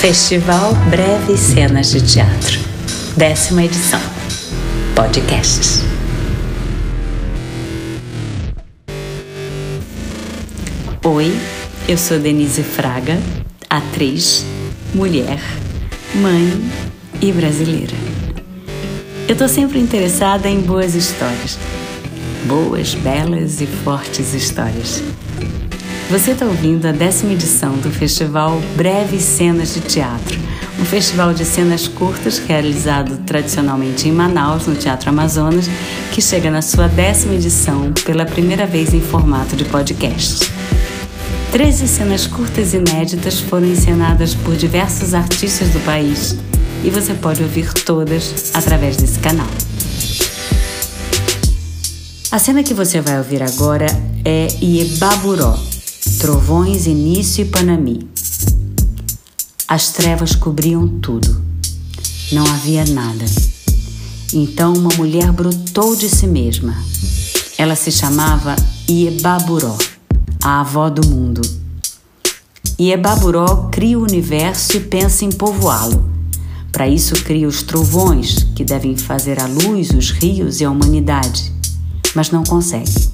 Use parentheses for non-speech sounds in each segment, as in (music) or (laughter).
Festival Breves Cenas de Teatro, décima edição. Podcasts. Oi, eu sou Denise Fraga, atriz, mulher, mãe e brasileira. Eu tô sempre interessada em boas histórias. Boas, belas e fortes histórias. Você está ouvindo a décima edição do Festival Breves Cenas de Teatro, um festival de cenas curtas realizado tradicionalmente em Manaus, no Teatro Amazonas, que chega na sua décima edição pela primeira vez em formato de podcast. Treze cenas curtas inéditas foram encenadas por diversos artistas do país e você pode ouvir todas através desse canal. A cena que você vai ouvir agora é Iebaburó, Trovões, Início e Panami. As trevas cobriam tudo. Não havia nada. Então uma mulher brotou de si mesma. Ela se chamava Iebaburó, a avó do mundo. Iebaburó cria o universo e pensa em povoá-lo. Para isso cria os trovões, que devem fazer a luz, os rios e a humanidade. Mas não consegue.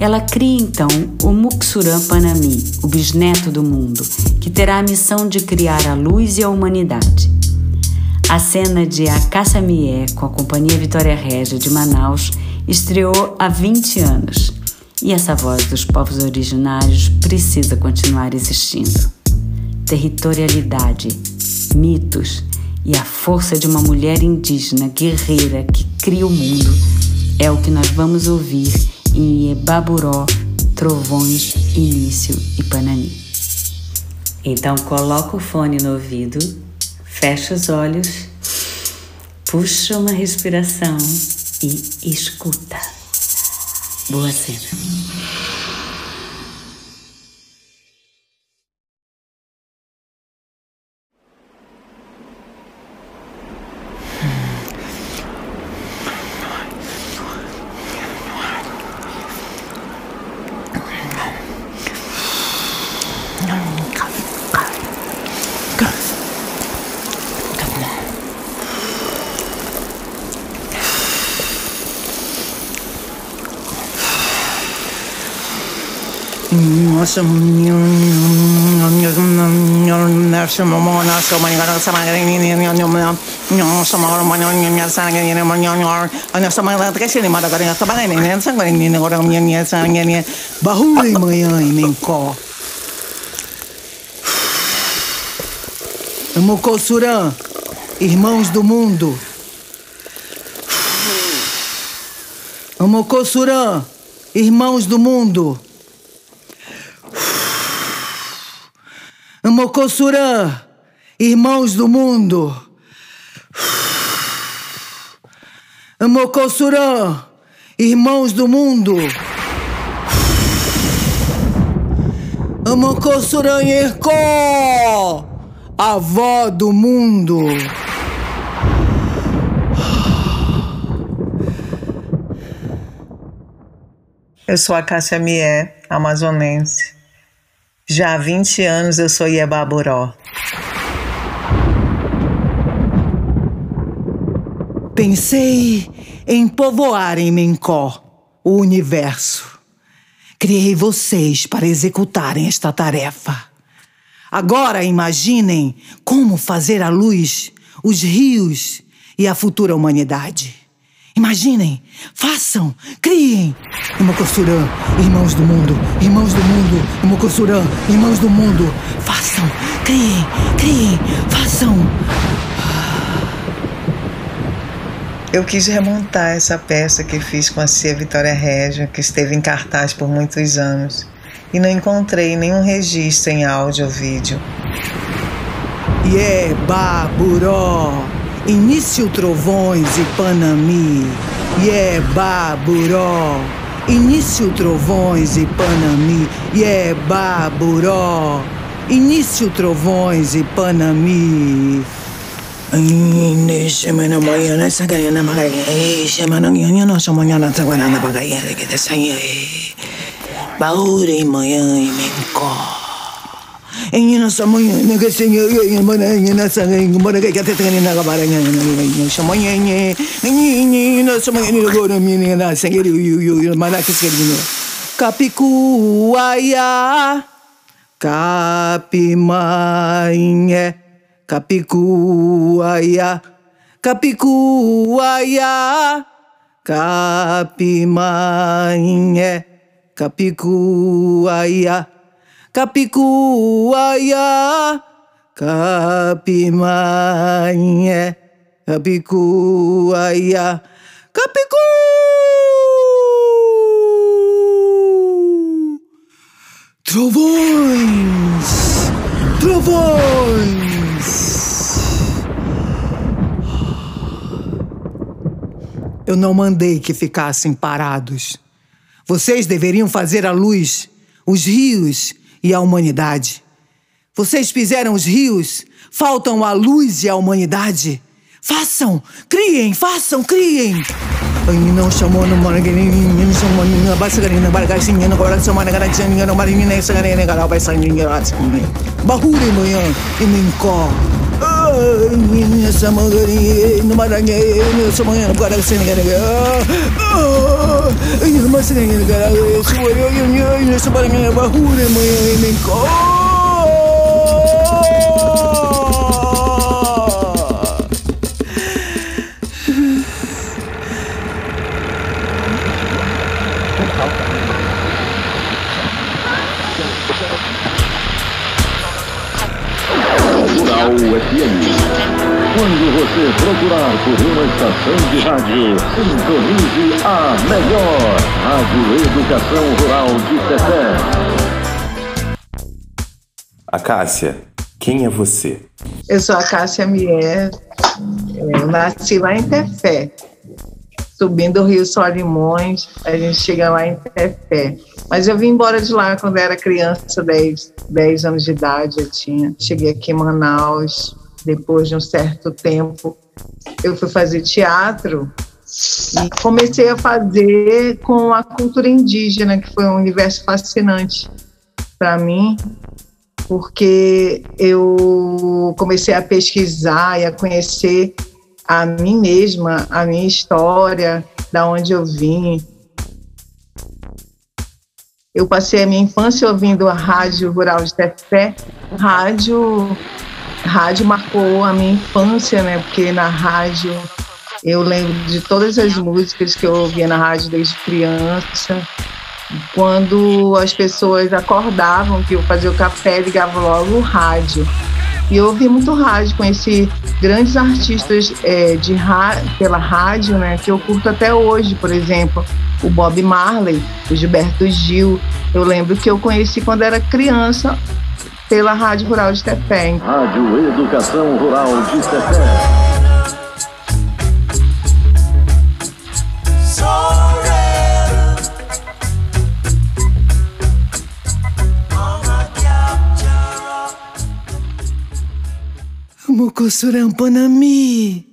Ela cria então o Muksuran Panami, o bisneto do mundo, que terá a missão de criar a luz e a humanidade. A cena de A Caça-Mié com a Companhia Vitória Régia de Manaus estreou há 20 anos e essa voz dos povos originários precisa continuar existindo. Territorialidade, mitos e a força de uma mulher indígena guerreira que cria o mundo é o que nós vamos ouvir em Ebaburó, Trovões, Início e Panani. Então coloca o fone no ouvido, fecha os olhos, puxa uma respiração e escuta. Boa cena. Nossa. Mocossurã, irmãos do mundo. Mocossurã, irmãos do mundo. Mocossurã, irmãos do mundo. Mocossurã, irmãos do mundo. Mocossurã Yerkó, avó do mundo. Eu sou a Cássia Mié, amazonense. Já há 20 anos eu sou Iebaburó. Pensei em povoar em Mencó o universo. Criei vocês para executarem esta tarefa. Agora imaginem como fazer a luz, os rios e a futura humanidade. Imaginem, façam, criem. Imocossurã, irmãos do mundo, irmãos do mundo, Imocossurã, irmãos do mundo. Façam, criem, criem, façam. Eu quis remontar essa peça que fiz com a Cia Vitória Régia, que esteve em cartaz por muitos anos, e não encontrei nenhum registro em áudio ou vídeo. Yeba, buró. Início Trovões e Panami, Yeba Buró. Início Trovões e Panami, Yeba Buró. Início Trovões e Panami. Semana manhã, essa ganha na maganha. Semana manhã, nossa manhã, na taguana na bagaia, que aí. Baúre manhã e mencó. Ingin semuanya naga sehingga ingin mana ingin nasa ingin mana kayak kata tengah naga barangnya ingin semuanya ingin ingin ingin semuanya ini logo demi ini nasanya, sehingga yu yu yu mana kisah ini. Kapiku waya kapi mainye kapiku waya kapiku waya kapi mainye kapiku waya. Kapikuaya Kapimanye Kapikuaya Kapiku Trovões! Trovões! Eu não mandei que ficassem parados. Vocês deveriam fazer a luz, os rios e a humanidade. Vocês fizeram os rios, faltam a luz e a humanidade. Façam, criem, façam, criem. não chamou no não chamou no manhã, e സമകരിയേനു മടങ്ങേനു സുമങ്ങന കടകസിനകനക ഇരു മസിനകന കരകേ സുവരോ യുഞ്ഞു ഇരു സുപരങ്ങന ബഹൂനെ മയനെ കോ Thank you. Rural FM Quando você procurar por uma estação de rádio, sintonize a melhor Rádio Educação Rural de Tefé. Acácia, quem é você? Eu sou a Cássia Mier, eu nasci lá em Tefé, subindo o Rio Solimões, a gente chega lá em Tefé. Mas eu vim embora de lá quando era criança, 10, 10 anos de idade eu tinha. Cheguei aqui em Manaus, depois de um certo tempo, eu fui fazer teatro e comecei a fazer com a cultura indígena, que foi um universo fascinante para mim, porque eu comecei a pesquisar e a conhecer a mim mesma, a minha história, da onde eu vim. Eu passei a minha infância ouvindo a Rádio Rural de Tefé, rádio rádio marcou a minha infância, né? Porque na rádio eu lembro de todas as músicas que eu ouvia na rádio desde criança. Quando as pessoas acordavam, que eu fazia o café, ligava logo o rádio. E eu ouvi muito rádio, conheci grandes artistas é, de pela rádio, né, que eu curto até hoje, por exemplo, o Bob Marley, o Gilberto Gil. Eu lembro que eu conheci quando era criança pela Rádio Rural de Tefé. Rádio Educação Rural de Tefé. Mucossurampanami,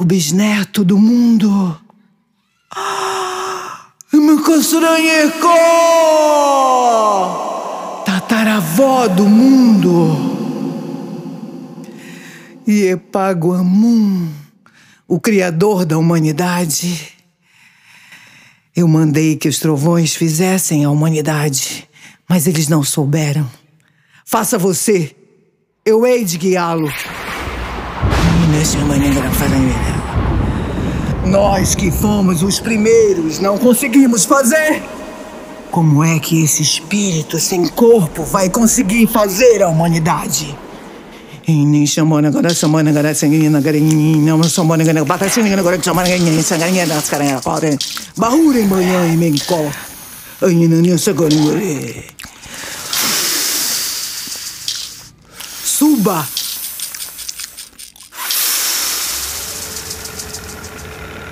o bisneto do mundo. Ah, Mucossuranheco! tataravó do mundo. Iepaguamun, o criador da humanidade. Eu mandei que os trovões fizessem a humanidade, mas eles não souberam. Faça você, eu hei de guiá-lo. Nós que fomos os primeiros não conseguimos fazer. Como é que esse espírito sem corpo vai conseguir fazer a humanidade? Ini semana agora semana agora sanguinha agora não semana agora bata sanguinha agora semana agora sanguinha das caras agora bahuri manhã e menco aí não nem suba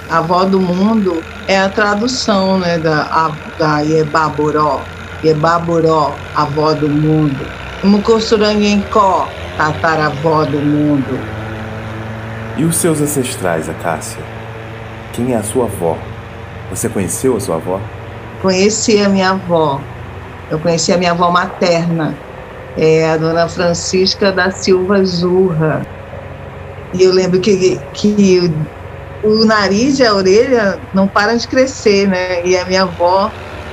a avó do mundo é a tradução né, da, a, da Yebaboró. Yebaboró, avó do mundo. Mucossuranguencó, tataravó do mundo. E os seus ancestrais, Acácia? Quem é a sua avó? Você conheceu a sua avó? Conheci a minha avó. Eu conheci a minha avó materna. É a dona Francisca da Silva Zurra. E eu lembro que, que o nariz e a orelha não param de crescer, né? E a minha avó,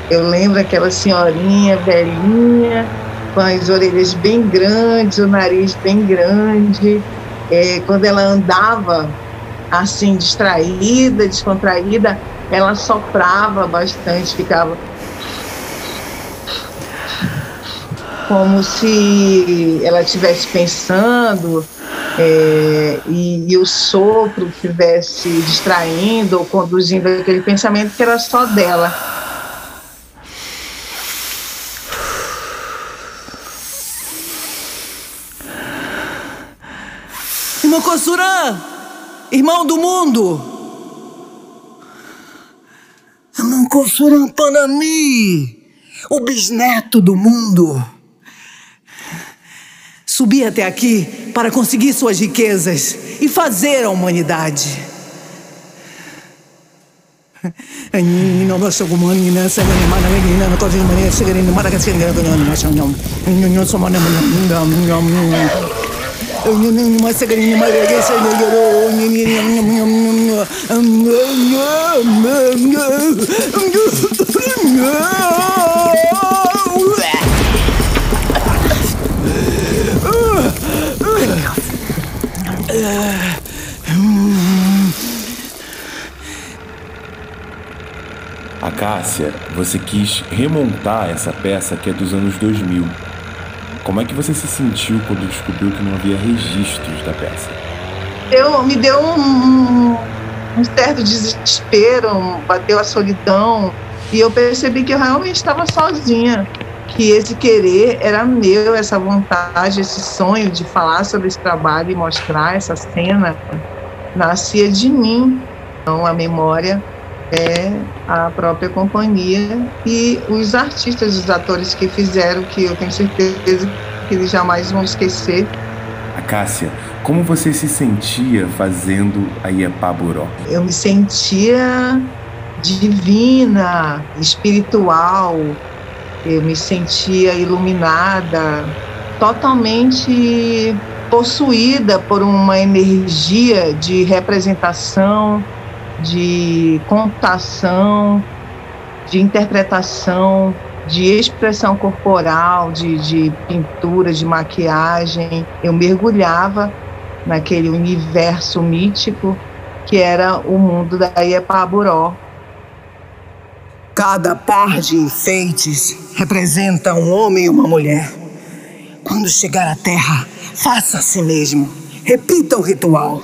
eu lembro aquela senhorinha velhinha, com as orelhas bem grandes, o nariz bem grande. É, quando ela andava assim, distraída, descontraída, ela soprava bastante, ficava como se ela estivesse pensando é, e, e, o sopro estivesse distraindo ou conduzindo aquele pensamento que era só dela. Irmão Kossuran, irmão do mundo, Irmão Kossuran Panami, o bisneto do mundo subir até aqui para conseguir suas riquezas e fazer a humanidade. (laughs) A Cássia, você quis remontar essa peça que é dos anos 2000. Como é que você se sentiu quando descobriu que não havia registros da peça? Eu me deu um, um certo desespero, bateu a solidão e eu percebi que eu realmente estava sozinha que esse querer era meu, essa vontade, esse sonho de falar sobre esse trabalho e mostrar essa cena nascia de mim. Então a memória é a própria companhia e os artistas, os atores que fizeram, que eu tenho certeza que eles jamais vão esquecer. A Cássia, como você se sentia fazendo a Iepaburó? Eu me sentia divina, espiritual, eu me sentia iluminada, totalmente possuída por uma energia de representação, de computação, de interpretação, de expressão corporal, de, de pintura, de maquiagem. Eu mergulhava naquele universo mítico que era o mundo da Iepaburó, Cada par de enfeites representa um homem e uma mulher. Quando chegar à terra, faça a si mesmo. Repita o ritual.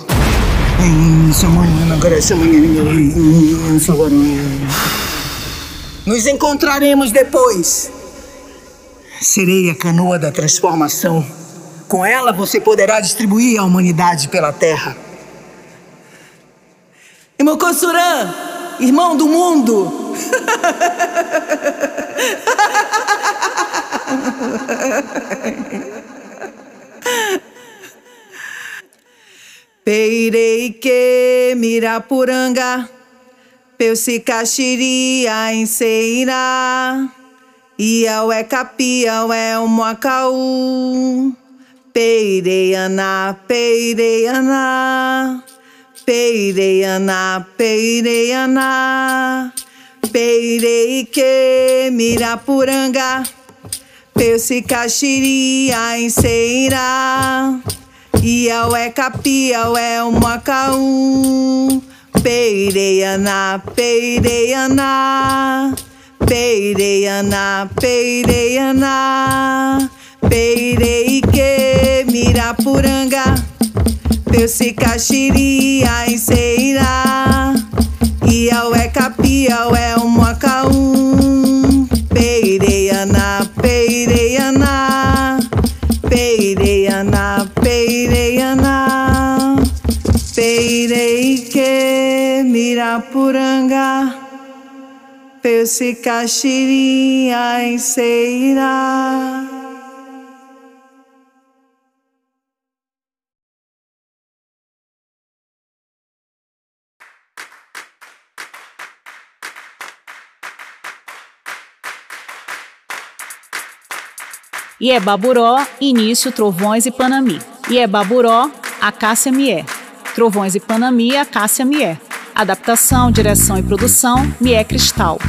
Nos encontraremos depois. Serei a canoa da transformação. Com ela você poderá distribuir a humanidade pela terra. Imokossuran, irmão do mundo, Peirei que Mirapuranga, Peucicaxiria em Ceirá, Iaué Capiaué o Moacaú, Peireianá, Peireianá, Peireianá, Peireianá. Peirei que Mirapuranga, em Ceirá, Iaué Capiaué o Macaú, Peireianá, Peireianá, Peireianá, Peireianá, Peirei que Mirapuranga, Peuce Caxiria Em Ceirá. Iebaburó, Início, Trovões e Panami. Iebaburó, Acácia Mié. Trovões e Panami, Acácia Mié. Adaptação, direção e produção, Mié Cristal.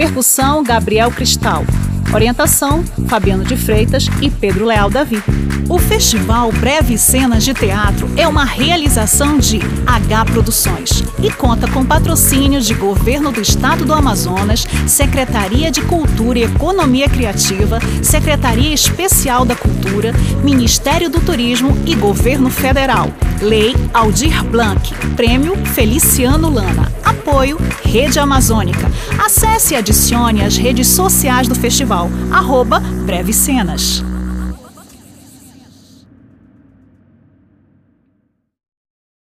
Percussão, Gabriel Cristal. Orientação: Fabiano de Freitas e Pedro Leal Davi. O Festival Breve Cenas de Teatro é uma realização de H Produções e conta com patrocínios de Governo do Estado do Amazonas, Secretaria de Cultura e Economia Criativa, Secretaria Especial da Cultura, Ministério do Turismo e Governo Federal. Lei Aldir Blanc. Prêmio Feliciano Lana. Apoio Rede Amazônica. Acesse e adicione as redes sociais do festival, arroba Breve Cenas.